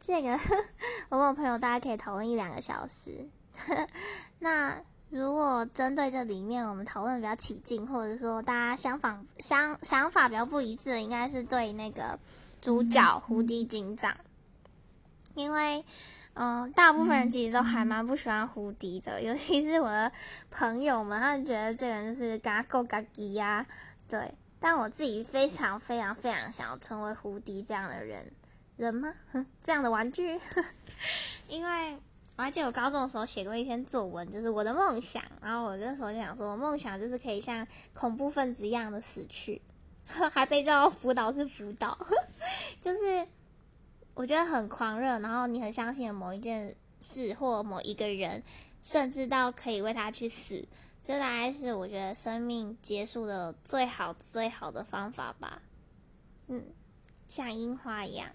这个 我问我朋友大家可以讨论一两个小时。那如果针对这里面我们讨论比较起劲，或者说大家想法想想法比较不一致的，应该是对那个主角胡迪警长，因为嗯，大部分人其实都还蛮不喜欢胡迪的，尤其是我的朋友们，他们觉得这个人就是嘎够嘎叽呀，对。但我自己非常非常非常想要成为胡迪这样的人人吗？这样的玩具？因为。我还记得我高中的时候写过一篇作文，就是我的梦想。然后我那时候就想说，我梦想就是可以像恐怖分子一样的死去，还被叫辅导是辅导，就是我觉得很狂热。然后你很相信某一件事或某一个人，甚至到可以为他去死，这大概是我觉得生命结束的最好最好的方法吧。嗯，像樱花一样。